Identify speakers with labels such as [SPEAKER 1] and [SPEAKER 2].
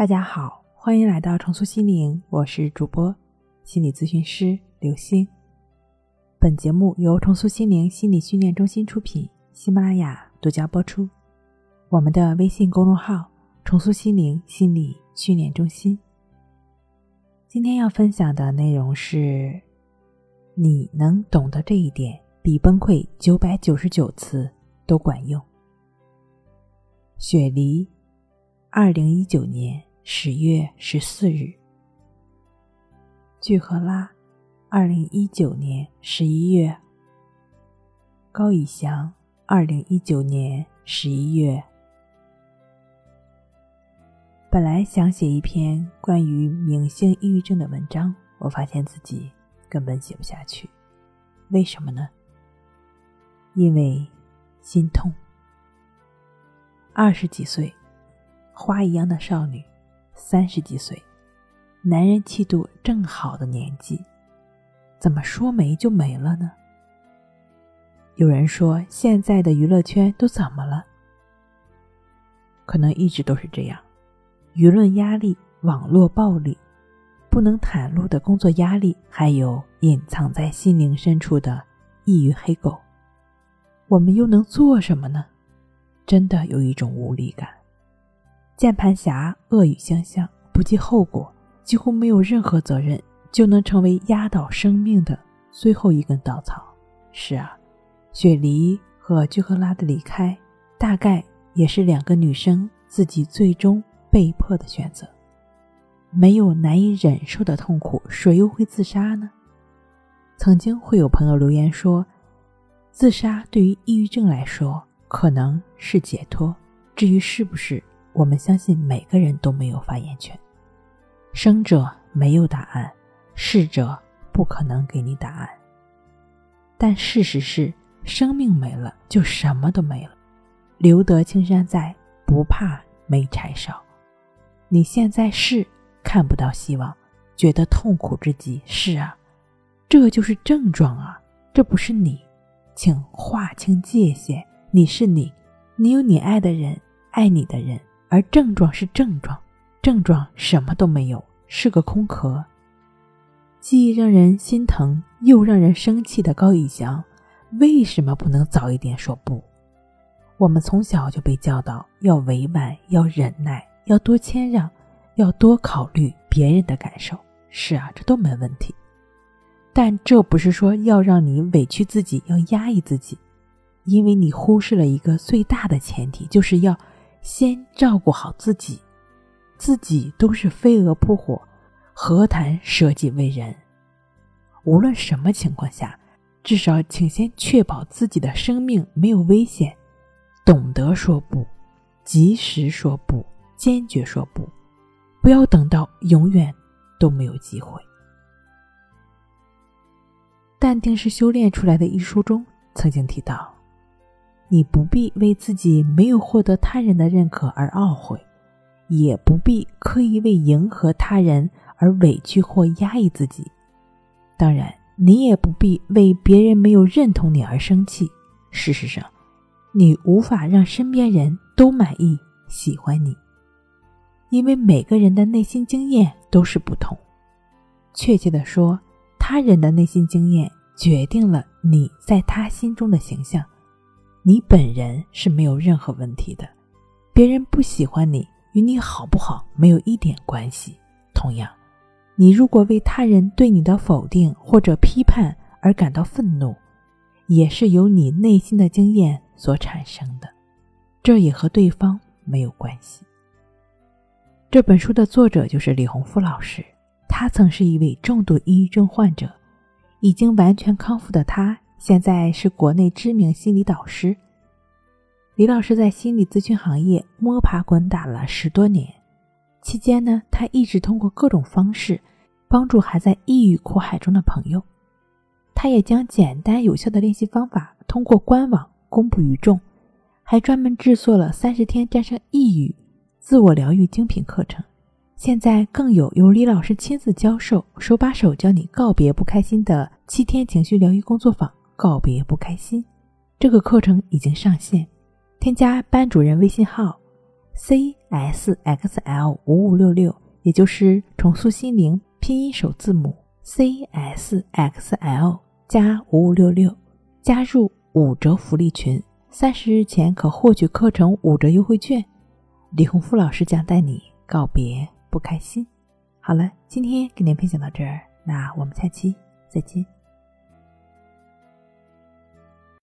[SPEAKER 1] 大家好，欢迎来到重塑心灵，我是主播心理咨询师刘星。本节目由重塑心灵心理训练中心出品，喜马拉雅独家播出。我们的微信公众号“重塑心灵心理训练中心”。今天要分享的内容是：你能懂得这一点，比崩溃九百九十九次都管用。雪梨，二零一九年十月十四日。巨赫拉，二零一九年十一月。高以翔，二零一九年十一月。本来想写一篇关于明星抑郁症的文章，我发现自己根本写不下去。为什么呢？因为心痛。二十几岁，花一样的少女；三十几岁，男人气度正好的年纪，怎么说没就没了呢？有人说，现在的娱乐圈都怎么了？可能一直都是这样：舆论压力、网络暴力、不能袒露的工作压力，还有隐藏在心灵深处的抑郁黑狗。我们又能做什么呢？真的有一种无力感。键盘侠恶语相向，不计后果，几乎没有任何责任，就能成为压倒生命的最后一根稻草。是啊，雪梨和居赫拉的离开，大概也是两个女生自己最终被迫的选择。没有难以忍受的痛苦，谁又会自杀呢？曾经会有朋友留言说，自杀对于抑郁症来说。可能是解脱，至于是不是，我们相信每个人都没有发言权。生者没有答案，逝者不可能给你答案。但事实是，生命没了就什么都没了。留得青山在，不怕没柴烧。你现在是看不到希望，觉得痛苦之极，是啊，这就是症状啊，这不是你，请划清界限。你是你，你有你爱的人，爱你的人，而症状是症状，症状什么都没有，是个空壳。既让人心疼又让人生气的高以翔，为什么不能早一点说不？我们从小就被教导要委婉，要忍耐，要多谦让，要多考虑别人的感受。是啊，这都没问题，但这不是说要让你委屈自己，要压抑自己。因为你忽视了一个最大的前提，就是要先照顾好自己，自己都是飞蛾扑火，何谈舍己为人？无论什么情况下，至少请先确保自己的生命没有危险，懂得说不，及时说不，坚决说不，不要等到永远都没有机会。淡定是修炼出来的一书中曾经提到。你不必为自己没有获得他人的认可而懊悔，也不必刻意为迎合他人而委屈或压抑自己。当然，你也不必为别人没有认同你而生气。事实上，你无法让身边人都满意、喜欢你，因为每个人的内心经验都是不同。确切的说，他人的内心经验决定了你在他心中的形象。你本人是没有任何问题的，别人不喜欢你与你好不好没有一点关系。同样，你如果为他人对你的否定或者批判而感到愤怒，也是由你内心的经验所产生的，这也和对方没有关系。这本书的作者就是李洪福老师，他曾是一位重度抑郁症患者，已经完全康复的他。现在是国内知名心理导师。李老师在心理咨询行业摸爬滚打了十多年，期间呢，他一直通过各种方式帮助还在抑郁苦海中的朋友。他也将简单有效的练习方法通过官网公布于众，还专门制作了三十天战胜抑郁自我疗愈精品课程。现在更有由李老师亲自教授、手把手教你告别不开心的七天情绪疗愈工作坊。告别不开心，这个课程已经上线。添加班主任微信号 CSXL 五五六六，也就是重塑心灵拼音首字母 CSXL 加五五六六，加入五折福利群，三十日前可获取课程五折优惠券。李洪福老师将带你告别不开心。好了，今天跟您分享到这儿，那我们下期再见。